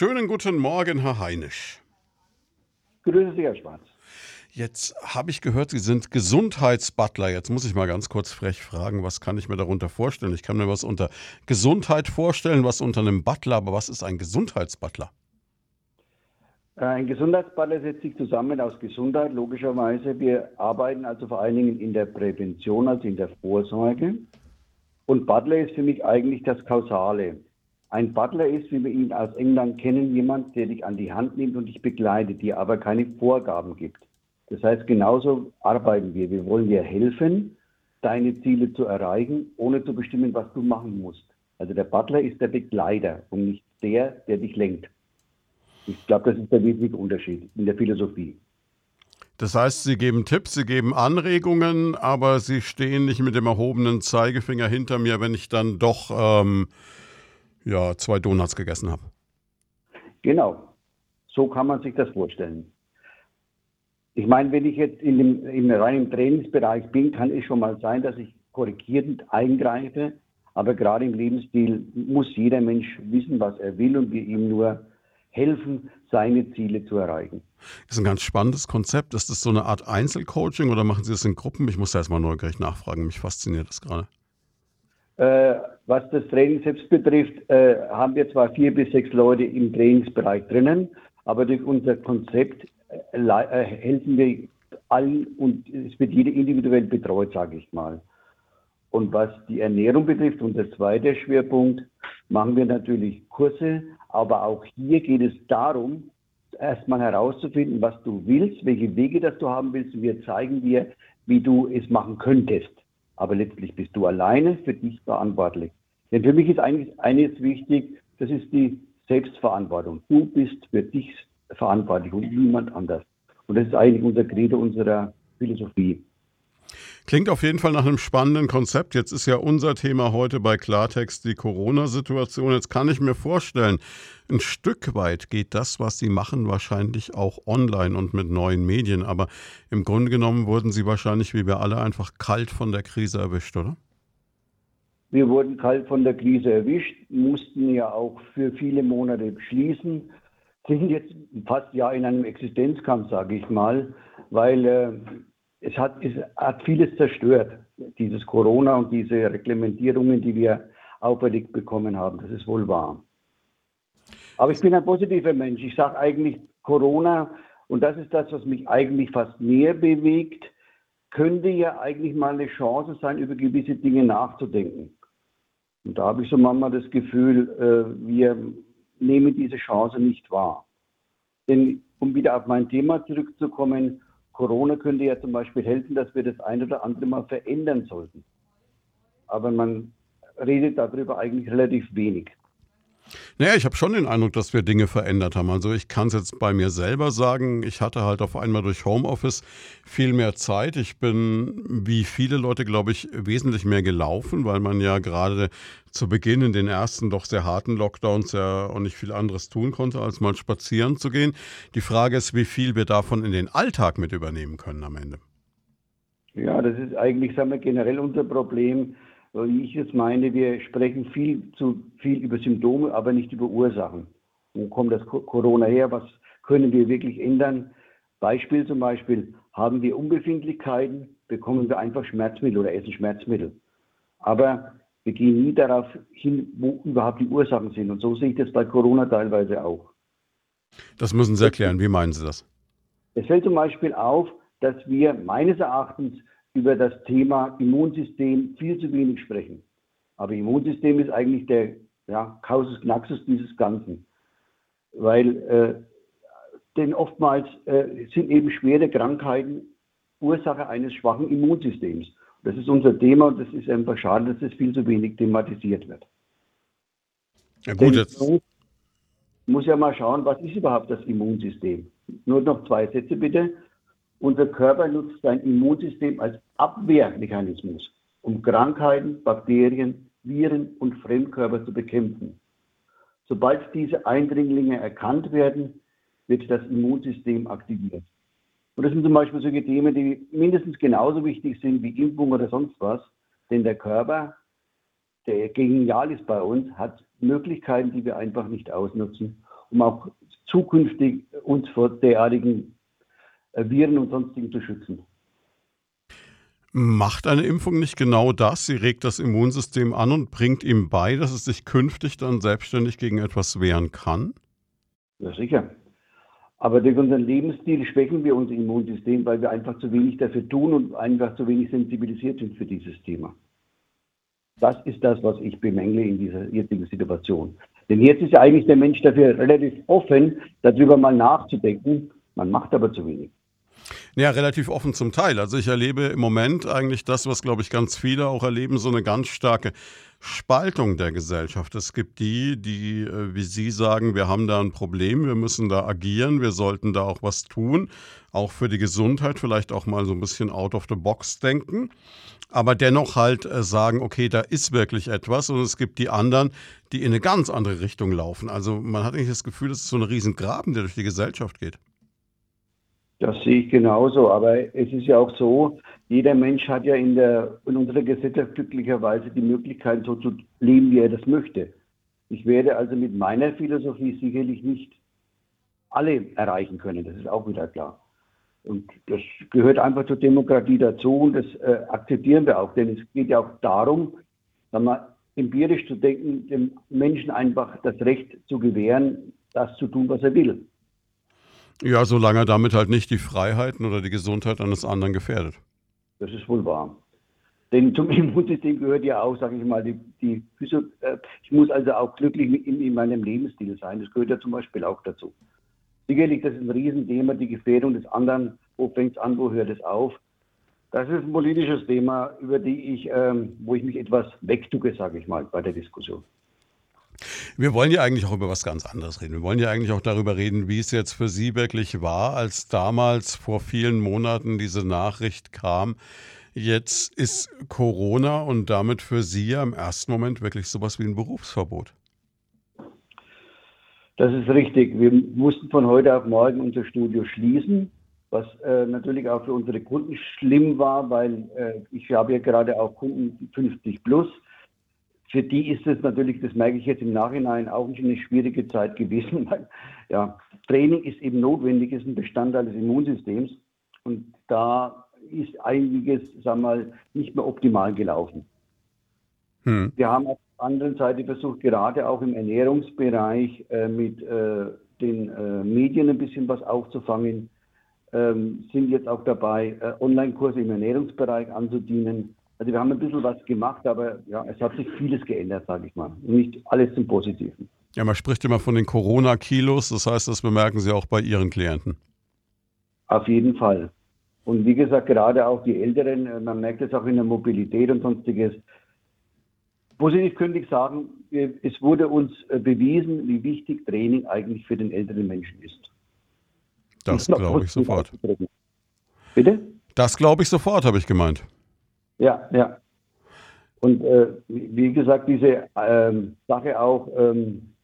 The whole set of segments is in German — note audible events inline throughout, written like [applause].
Schönen guten Morgen, Herr Heinisch. Grüße Sie, Herr Schwarz. Jetzt habe ich gehört, Sie sind Gesundheitsbutler. Jetzt muss ich mal ganz kurz frech fragen, was kann ich mir darunter vorstellen? Ich kann mir was unter Gesundheit vorstellen, was unter einem Butler, aber was ist ein Gesundheitsbutler? Ein Gesundheitsbutler setzt sich zusammen aus Gesundheit, logischerweise. Wir arbeiten also vor allen Dingen in der Prävention, also in der Vorsorge. Und Butler ist für mich eigentlich das Kausale. Ein Butler ist, wie wir ihn aus England kennen, jemand, der dich an die Hand nimmt und dich begleitet, dir aber keine Vorgaben gibt. Das heißt, genauso arbeiten wir. Wir wollen dir helfen, deine Ziele zu erreichen, ohne zu bestimmen, was du machen musst. Also der Butler ist der Begleiter und nicht der, der dich lenkt. Ich glaube, das ist der wesentliche Unterschied in der Philosophie. Das heißt, Sie geben Tipps, Sie geben Anregungen, aber Sie stehen nicht mit dem erhobenen Zeigefinger hinter mir, wenn ich dann doch ähm, ja, zwei Donuts gegessen habe. Genau, so kann man sich das vorstellen. Ich meine, wenn ich jetzt in dem, im reinen Trainingsbereich bin, kann es schon mal sein, dass ich korrigierend eingreife. Aber gerade im Lebensstil muss jeder Mensch wissen, was er will und wir ihm nur helfen, seine Ziele zu erreichen. Das ist ein ganz spannendes Konzept. Ist das so eine Art Einzelcoaching oder machen Sie das in Gruppen? Ich muss da erstmal neugierig nachfragen. Mich fasziniert das gerade. Äh, was das Training selbst betrifft, äh, haben wir zwar vier bis sechs Leute im Trainingsbereich drinnen, aber durch unser Konzept äh, helfen wir allen und es wird jeder individuell betreut, sage ich mal. Und was die Ernährung betrifft, und der zweite Schwerpunkt, machen wir natürlich Kurse, aber auch hier geht es darum, erstmal herauszufinden, was du willst, welche Wege das du haben willst. Und wir zeigen dir, wie du es machen könntest. Aber letztlich bist du alleine für dich verantwortlich. Denn für mich ist eigentlich eines wichtig, das ist die Selbstverantwortung. Du bist für dich verantwortlich und niemand anders. Und das ist eigentlich unser Credo unserer Philosophie. Klingt auf jeden Fall nach einem spannenden Konzept. Jetzt ist ja unser Thema heute bei Klartext die Corona-Situation. Jetzt kann ich mir vorstellen, ein Stück weit geht das, was Sie machen, wahrscheinlich auch online und mit neuen Medien. Aber im Grunde genommen wurden Sie wahrscheinlich, wie wir alle, einfach kalt von der Krise erwischt, oder? Wir wurden kalt von der Krise erwischt, mussten ja auch für viele Monate schließen sind jetzt fast ja in einem Existenzkampf, sage ich mal, weil äh, es, hat, es hat vieles zerstört, dieses Corona und diese Reglementierungen, die wir auferlegt bekommen haben. Das ist wohl wahr. Aber ich bin ein positiver Mensch. Ich sage eigentlich, Corona, und das ist das, was mich eigentlich fast mehr bewegt, könnte ja eigentlich mal eine Chance sein, über gewisse Dinge nachzudenken. Und da habe ich so manchmal das Gefühl, äh, wir nehmen diese Chance nicht wahr. Denn um wieder auf mein Thema zurückzukommen, Corona könnte ja zum Beispiel helfen, dass wir das ein oder andere mal verändern sollten. Aber man redet darüber eigentlich relativ wenig. Naja, ich habe schon den Eindruck, dass wir Dinge verändert haben. Also ich kann es jetzt bei mir selber sagen, ich hatte halt auf einmal durch Homeoffice viel mehr Zeit. Ich bin, wie viele Leute, glaube ich, wesentlich mehr gelaufen, weil man ja gerade zu Beginn in den ersten doch sehr harten Lockdowns ja auch nicht viel anderes tun konnte, als mal spazieren zu gehen. Die Frage ist, wie viel wir davon in den Alltag mit übernehmen können am Ende. Ja, das ist eigentlich, sagen wir, generell unser Problem wie ich es meine, wir sprechen viel zu viel über Symptome, aber nicht über Ursachen. Wo kommt das Corona her? Was können wir wirklich ändern? Beispiel zum Beispiel, haben wir Unbefindlichkeiten, bekommen wir einfach Schmerzmittel oder essen Schmerzmittel. Aber wir gehen nie darauf hin, wo überhaupt die Ursachen sind. Und so sehe ich das bei Corona teilweise auch. Das müssen Sie erklären. Wie meinen Sie das? Es fällt zum Beispiel auf, dass wir meines Erachtens über das Thema Immunsystem viel zu wenig sprechen. Aber Immunsystem ist eigentlich der ja, Causus Knaxus dieses Ganzen. Weil äh, denn oftmals äh, sind eben schwere Krankheiten Ursache eines schwachen Immunsystems. Das ist unser Thema und das ist einfach schade, dass es viel zu wenig thematisiert wird. Ja gut, jetzt. Muss ja mal schauen, was ist überhaupt das Immunsystem? Nur noch zwei Sätze bitte. Unser Körper nutzt sein Immunsystem als Abwehrmechanismus, um Krankheiten, Bakterien, Viren und Fremdkörper zu bekämpfen. Sobald diese Eindringlinge erkannt werden, wird das Immunsystem aktiviert. Und das sind zum Beispiel solche Themen, die mindestens genauso wichtig sind wie Impfung oder sonst was. Denn der Körper, der genial ist bei uns, hat Möglichkeiten, die wir einfach nicht ausnutzen. um auch zukünftig uns vor derartigen Viren und sonstigen zu schützen. Macht eine Impfung nicht genau das? Sie regt das Immunsystem an und bringt ihm bei, dass es sich künftig dann selbstständig gegen etwas wehren kann? Ja, sicher. Aber durch unseren Lebensstil schwächen wir unser Immunsystem, weil wir einfach zu wenig dafür tun und einfach zu wenig sensibilisiert sind für dieses Thema. Das ist das, was ich bemängle in dieser jetzigen Situation. Denn jetzt ist ja eigentlich der Mensch dafür relativ offen, darüber mal nachzudenken. Man macht aber zu wenig. Ja, relativ offen zum Teil. Also ich erlebe im Moment eigentlich das, was, glaube ich, ganz viele auch erleben, so eine ganz starke Spaltung der Gesellschaft. Es gibt die, die, äh, wie Sie sagen, wir haben da ein Problem, wir müssen da agieren, wir sollten da auch was tun, auch für die Gesundheit, vielleicht auch mal so ein bisschen out of the box denken, aber dennoch halt äh, sagen, okay, da ist wirklich etwas und es gibt die anderen, die in eine ganz andere Richtung laufen. Also man hat eigentlich das Gefühl, es ist so ein Riesengraben, der durch die Gesellschaft geht. Das sehe ich genauso. Aber es ist ja auch so, jeder Mensch hat ja in, der, in unserer Gesellschaft glücklicherweise die Möglichkeit, so zu leben, wie er das möchte. Ich werde also mit meiner Philosophie sicherlich nicht alle erreichen können. Das ist auch wieder klar. Und das gehört einfach zur Demokratie dazu und das äh, akzeptieren wir auch. Denn es geht ja auch darum, sagen wir, empirisch zu denken, dem Menschen einfach das Recht zu gewähren, das zu tun, was er will. Ja, solange er damit halt nicht die Freiheiten oder die Gesundheit eines anderen gefährdet. Das ist wohl wahr. Denn zum [laughs] Immunsystem gehört ja auch, sage ich mal, die, die Physio äh, ich muss also auch glücklich in, in, meinem Lebensstil sein. Das gehört ja zum Beispiel auch dazu. Sicherlich, das ist ein Riesenthema, die Gefährdung des anderen. Wo fängt es an, wo hört es auf? Das ist ein politisches Thema, über die ich, ähm, wo ich mich etwas wegtucke, sage ich mal, bei der Diskussion. Wir wollen ja eigentlich auch über was ganz anderes reden. Wir wollen ja eigentlich auch darüber reden, wie es jetzt für Sie wirklich war, als damals vor vielen Monaten diese Nachricht kam. Jetzt ist Corona und damit für Sie ja im ersten Moment wirklich sowas wie ein Berufsverbot. Das ist richtig. Wir mussten von heute auf morgen unser Studio schließen, was äh, natürlich auch für unsere Kunden schlimm war, weil äh, ich habe ja gerade auch Kunden 50 plus für die ist es natürlich, das merke ich jetzt im Nachhinein, auch eine schwierige Zeit gewesen, [laughs] weil ja, Training ist eben notwendig, ist ein Bestandteil des Immunsystems und da ist einiges, sagen wir mal, nicht mehr optimal gelaufen. Hm. Wir haben auf der anderen Seite versucht, gerade auch im Ernährungsbereich äh, mit äh, den äh, Medien ein bisschen was aufzufangen, ähm, sind jetzt auch dabei, äh, Online-Kurse im Ernährungsbereich anzudienen also wir haben ein bisschen was gemacht, aber ja, es hat sich vieles geändert, sage ich mal. nicht alles zum Positiven. Ja, man spricht immer von den Corona-Kilos, das heißt, das bemerken Sie auch bei Ihren Klienten. Auf jeden Fall. Und wie gesagt, gerade auch die Älteren, äh, man merkt es auch in der Mobilität und sonstiges. Positiv könnte ich sagen, es wurde uns äh, bewiesen, wie wichtig Training eigentlich für den älteren Menschen ist. Das glaube ich sofort. Bitte? Das glaube ich sofort, habe ich gemeint. Ja, ja. Und äh, wie gesagt, diese ähm, Sache auch ähm,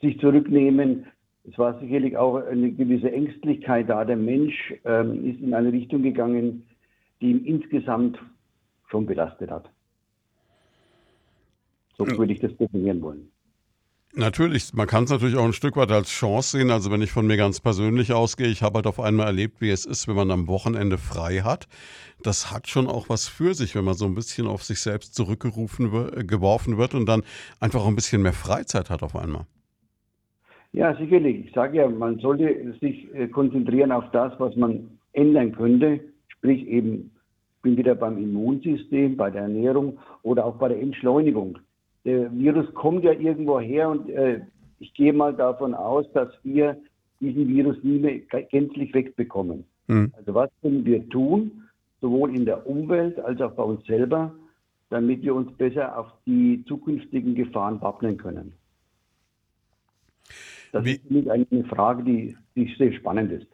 sich zurücknehmen, es war sicherlich auch eine gewisse Ängstlichkeit da. Der Mensch ähm, ist in eine Richtung gegangen, die ihn insgesamt schon belastet hat. So würde ich das definieren wollen. Natürlich, man kann es natürlich auch ein Stück weit als Chance sehen. Also wenn ich von mir ganz persönlich ausgehe, ich habe halt auf einmal erlebt, wie es ist, wenn man am Wochenende frei hat. Das hat schon auch was für sich, wenn man so ein bisschen auf sich selbst zurückgerufen wird, geworfen wird und dann einfach ein bisschen mehr Freizeit hat auf einmal. Ja, sicherlich. Ich sage ja, man sollte sich äh, konzentrieren auf das, was man ändern könnte. Sprich eben, ich bin wieder beim Immunsystem, bei der Ernährung oder auch bei der Entschleunigung der Virus kommt ja irgendwo her und äh, ich gehe mal davon aus, dass wir diesen Virus nie mehr gänzlich wegbekommen. Mhm. Also was können wir tun, sowohl in der Umwelt als auch bei uns selber, damit wir uns besser auf die zukünftigen Gefahren wappnen können? Das Wie? ist eine Frage, die, die sehr spannend ist.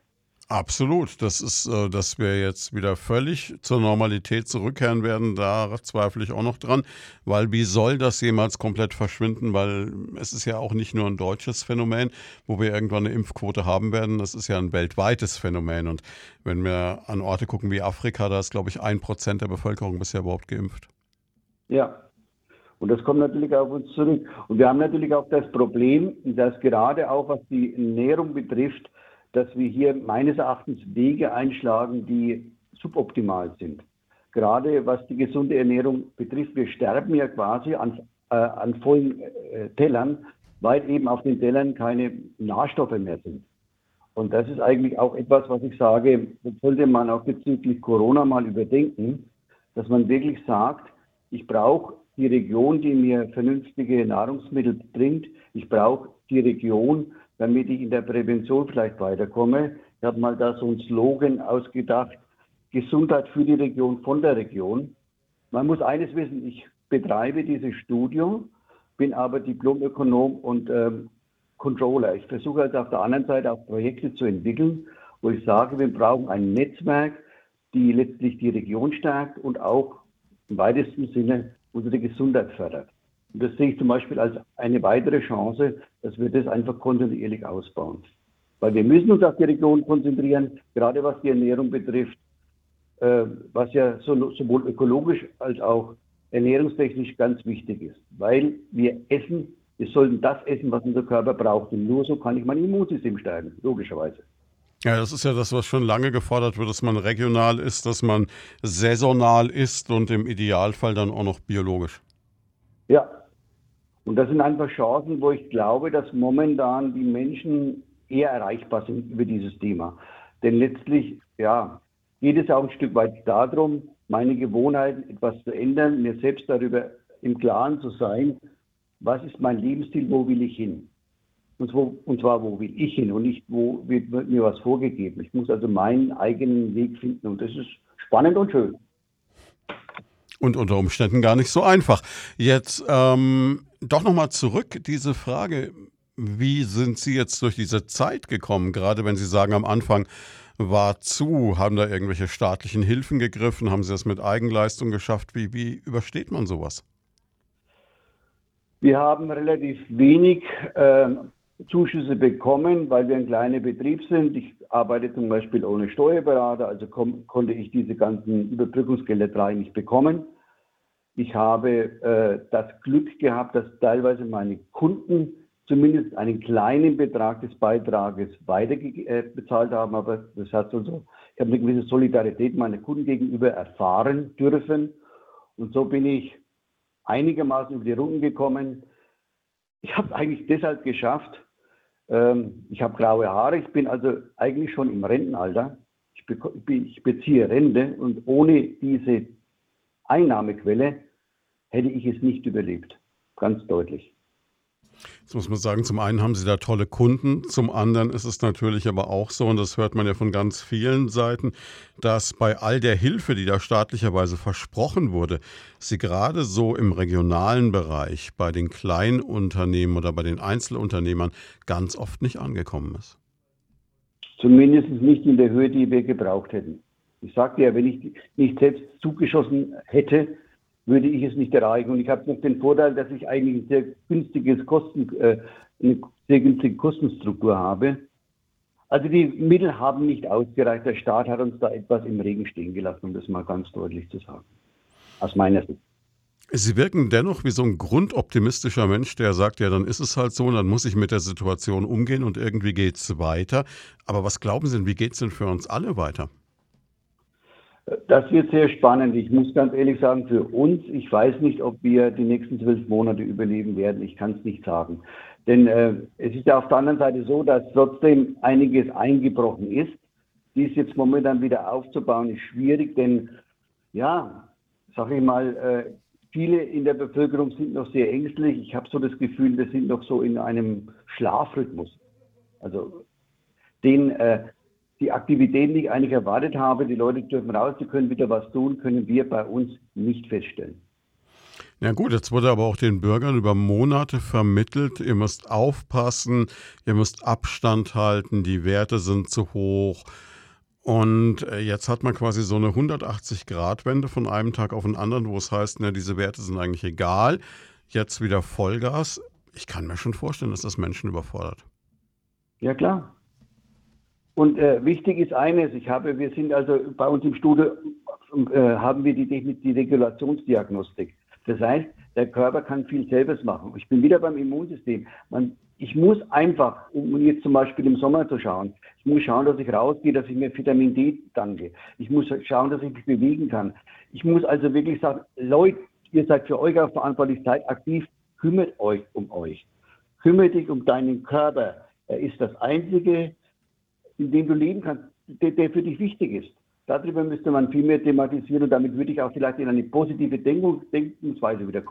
Absolut. Das ist, äh, dass wir jetzt wieder völlig zur Normalität zurückkehren werden, da zweifle ich auch noch dran. Weil wie soll das jemals komplett verschwinden? Weil es ist ja auch nicht nur ein deutsches Phänomen, wo wir irgendwann eine Impfquote haben werden. Das ist ja ein weltweites Phänomen. Und wenn wir an Orte gucken wie Afrika, da ist, glaube ich, ein Prozent der Bevölkerung bisher überhaupt geimpft. Ja. Und das kommt natürlich auf uns zurück. Und wir haben natürlich auch das Problem, dass gerade auch was die Ernährung betrifft, dass wir hier meines Erachtens Wege einschlagen, die suboptimal sind. Gerade was die gesunde Ernährung betrifft, wir sterben ja quasi an, äh, an vollen äh, Tellern, weil eben auf den Tellern keine Nährstoffe mehr sind. Und das ist eigentlich auch etwas, was ich sage, das sollte man auch bezüglich Corona mal überdenken, dass man wirklich sagt, ich brauche die Region, die mir vernünftige Nahrungsmittel bringt. Ich brauche die Region, damit ich in der Prävention vielleicht weiterkomme. Ich habe mal da so einen Slogan ausgedacht, Gesundheit für die Region von der Region. Man muss eines wissen, ich betreibe dieses Studium, bin aber Diplomökonom und ähm, Controller. Ich versuche also auf der anderen Seite auch Projekte zu entwickeln, wo ich sage, wir brauchen ein Netzwerk, die letztlich die Region stärkt und auch im weitesten Sinne unsere Gesundheit fördert. Und das sehe ich zum Beispiel als eine weitere Chance, dass wir das einfach kontinuierlich ausbauen. Weil wir müssen uns auf die Region konzentrieren, gerade was die Ernährung betrifft, äh, was ja so, sowohl ökologisch als auch ernährungstechnisch ganz wichtig ist. Weil wir essen wir sollten das essen, was unser Körper braucht. Und nur so kann ich mein Immunsystem stärken, logischerweise. Ja, das ist ja das, was schon lange gefordert wird, dass man regional ist, dass man saisonal ist und im Idealfall dann auch noch biologisch. Ja, und das sind einfach Chancen, wo ich glaube, dass momentan die Menschen eher erreichbar sind über dieses Thema. Denn letztlich, ja, geht es auch ein Stück weit darum, meine Gewohnheiten etwas zu ändern, mir selbst darüber im Klaren zu sein, was ist mein Lebensstil, wo will ich hin? Und, wo, und zwar, wo will ich hin und nicht, wo wird, wird mir was vorgegeben. Ich muss also meinen eigenen Weg finden und das ist spannend und schön. Und unter Umständen gar nicht so einfach. Jetzt ähm, doch nochmal zurück, diese Frage, wie sind Sie jetzt durch diese Zeit gekommen? Gerade wenn Sie sagen, am Anfang war zu, haben da irgendwelche staatlichen Hilfen gegriffen, haben Sie das mit Eigenleistung geschafft? Wie, wie übersteht man sowas? Wir haben relativ wenig äh, Zuschüsse bekommen, weil wir ein kleiner Betrieb sind. Ich arbeite zum Beispiel ohne Steuerberater, also konnte ich diese ganzen Überbrückungsgelder drei nicht bekommen. Ich habe äh, das Glück gehabt, dass teilweise meine Kunden zumindest einen kleinen Betrag des Beitrages weiter äh, bezahlt haben, aber das hat also, ich habe eine gewisse Solidarität meiner Kunden gegenüber erfahren dürfen. Und so bin ich einigermaßen über die Runden gekommen. Ich habe eigentlich deshalb geschafft. Ähm, ich habe graue Haare. Ich bin also eigentlich schon im Rentenalter. Ich, be ich beziehe Rente und ohne diese Einnahmequelle hätte ich es nicht überlebt. Ganz deutlich. Jetzt muss man sagen, zum einen haben Sie da tolle Kunden, zum anderen ist es natürlich aber auch so, und das hört man ja von ganz vielen Seiten, dass bei all der Hilfe, die da staatlicherweise versprochen wurde, sie gerade so im regionalen Bereich bei den Kleinunternehmen oder bei den Einzelunternehmern ganz oft nicht angekommen ist. Zumindest nicht in der Höhe, die wir gebraucht hätten. Ich sagte ja, wenn ich nicht selbst zugeschossen hätte, würde ich es nicht erreichen. Und ich habe noch den Vorteil, dass ich eigentlich ein sehr günstiges Kosten, äh, eine sehr günstige Kostenstruktur habe. Also die Mittel haben nicht ausgereicht. Der Staat hat uns da etwas im Regen stehen gelassen, um das mal ganz deutlich zu sagen. Aus meiner Sicht. Sie wirken dennoch wie so ein grundoptimistischer Mensch, der sagt, ja, dann ist es halt so, dann muss ich mit der Situation umgehen und irgendwie geht es weiter. Aber was glauben Sie denn, wie geht es denn für uns alle weiter? Das wird sehr spannend. Ich muss ganz ehrlich sagen, für uns, ich weiß nicht, ob wir die nächsten zwölf Monate überleben werden. Ich kann es nicht sagen. Denn äh, es ist ja auf der anderen Seite so, dass trotzdem einiges eingebrochen ist. Dies jetzt momentan wieder aufzubauen, ist schwierig, denn ja, sage ich mal, äh, viele in der Bevölkerung sind noch sehr ängstlich. Ich habe so das Gefühl, wir sind noch so in einem Schlafrhythmus. Also den äh, die Aktivitäten, die ich eigentlich erwartet habe, die Leute dürfen raus, die können wieder was tun, können wir bei uns nicht feststellen. Ja gut, jetzt wurde aber auch den Bürgern über Monate vermittelt, ihr müsst aufpassen, ihr müsst Abstand halten, die Werte sind zu hoch. Und äh, jetzt hat man quasi so eine 180-Grad-Wende von einem Tag auf den anderen, wo es heißt, na, diese Werte sind eigentlich egal. Jetzt wieder Vollgas. Ich kann mir schon vorstellen, dass das Menschen überfordert. Ja klar, und äh, wichtig ist eines, ich habe, wir sind also bei uns im Studio, äh, haben wir die, die Regulationsdiagnostik. Das heißt, Der Körper kann viel selbst machen. Ich bin wieder beim Immunsystem. Man, ich muss einfach, um jetzt zum Beispiel im Sommer zu schauen, ich muss schauen, dass ich rausgehe, dass ich mir Vitamin D danke. Ich muss schauen, dass ich mich bewegen kann. Ich muss also wirklich sagen, Leute, ihr seid für euch auch verantwortlich, seid aktiv, kümmert euch um euch. Kümmere dich um deinen Körper. Er ist das Einzige, in dem du leben kannst, der, der für dich wichtig ist. Darüber müsste man viel mehr thematisieren und damit würde ich auch vielleicht in eine positive Denkung, Denkensweise wieder.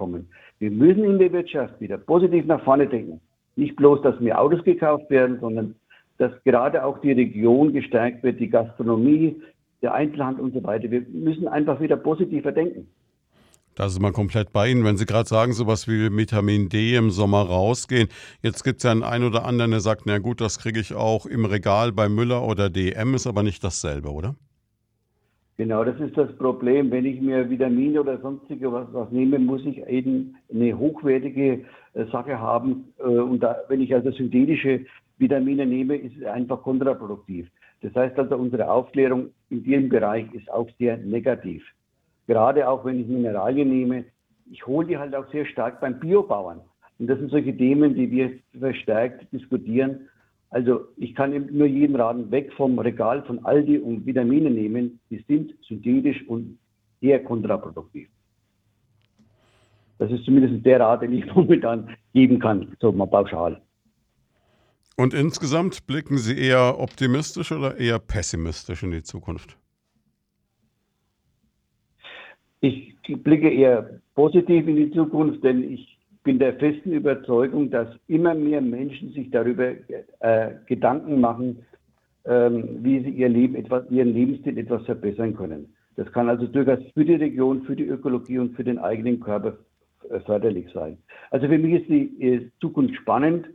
Wir müssen in der Wirtschaft wieder positiv nach vorne denken. Nicht bloß, dass mehr Autos gekauft werden, sondern dass gerade auch die Region gestärkt wird, die Gastronomie, der Einzelhandel und so weiter. Wir müssen einfach wieder positiver denken. Da ist man komplett bei Ihnen. Wenn Sie gerade sagen, sowas wie Vitamin D im Sommer rausgehen. Jetzt gibt es ja einen, einen oder anderen, der sagt, na gut, das kriege ich auch im Regal bei Müller oder DM, ist aber nicht dasselbe, oder? Genau, das ist das Problem. Wenn ich mir Vitamine oder sonstige was, was nehme, muss ich eben eine hochwertige äh, Sache haben. Äh, und da, wenn ich also synthetische Vitamine nehme, ist es einfach kontraproduktiv. Das heißt also, unsere Aufklärung in diesem Bereich ist auch sehr negativ. Gerade auch wenn ich Mineralien nehme, ich hole die halt auch sehr stark beim Biobauern. Und das sind solche Themen, die wir verstärkt diskutieren. Also ich kann nur jedem raten, weg vom Regal von Aldi und Vitamine nehmen. Die sind synthetisch und eher kontraproduktiv. Das ist zumindest der Rat, den ich [laughs] momentan geben kann, so mal pauschal. Und insgesamt blicken Sie eher optimistisch oder eher pessimistisch in die Zukunft? Ich blicke eher positiv in die Zukunft, denn ich bin der festen Überzeugung, dass immer mehr Menschen sich darüber äh, Gedanken machen, ähm, wie sie ihr Leben etwas, ihren Lebensstil etwas verbessern können. Das kann also durchaus für die Region, für die Ökologie und für den eigenen Körper äh, förderlich sein. Also für mich ist die äh, Zukunft spannend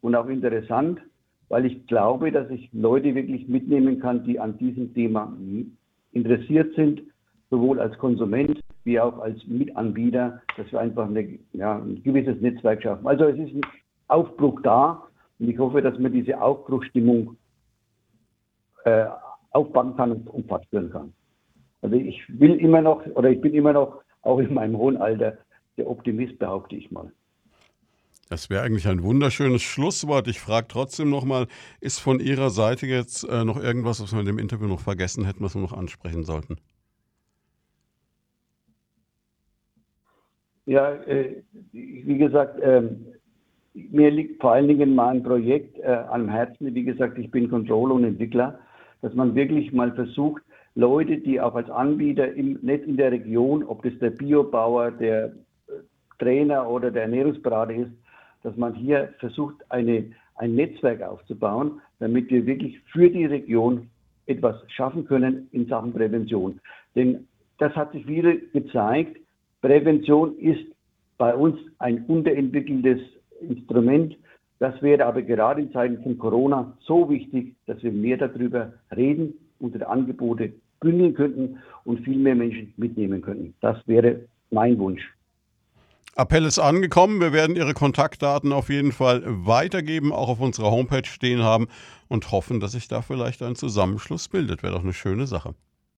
und auch interessant, weil ich glaube, dass ich Leute wirklich mitnehmen kann, die an diesem Thema interessiert sind sowohl als Konsument wie auch als Mitanbieter, dass wir einfach eine, ja, ein gewisses Netzwerk schaffen. Also es ist ein Aufbruch da und ich hoffe, dass man diese Aufbruchstimmung äh, aufbauen kann und, und fortführen kann. Also ich will immer noch, oder ich bin immer noch, auch in meinem hohen Alter, der Optimist, behaupte ich mal. Das wäre eigentlich ein wunderschönes Schlusswort. Ich frage trotzdem nochmal, ist von Ihrer Seite jetzt äh, noch irgendwas, was wir in dem Interview noch vergessen hätten, was wir noch ansprechen sollten? Ja, äh, wie gesagt, äh, mir liegt vor allen Dingen mal ein Projekt äh, am Herzen. Wie gesagt, ich bin Controller und Entwickler, dass man wirklich mal versucht, Leute, die auch als Anbieter im, nicht in der Region, ob das der Biobauer, der äh, Trainer oder der Ernährungsberater ist, dass man hier versucht, eine, ein Netzwerk aufzubauen, damit wir wirklich für die Region etwas schaffen können in Sachen Prävention. Denn das hat sich wieder gezeigt, Prävention ist bei uns ein unterentwickeltes Instrument. Das wäre aber gerade in Zeiten von Corona so wichtig, dass wir mehr darüber reden, unsere Angebote bündeln könnten und viel mehr Menschen mitnehmen könnten. Das wäre mein Wunsch. Appell ist angekommen. Wir werden Ihre Kontaktdaten auf jeden Fall weitergeben, auch auf unserer Homepage stehen haben und hoffen, dass sich da vielleicht ein Zusammenschluss bildet. Wäre doch eine schöne Sache.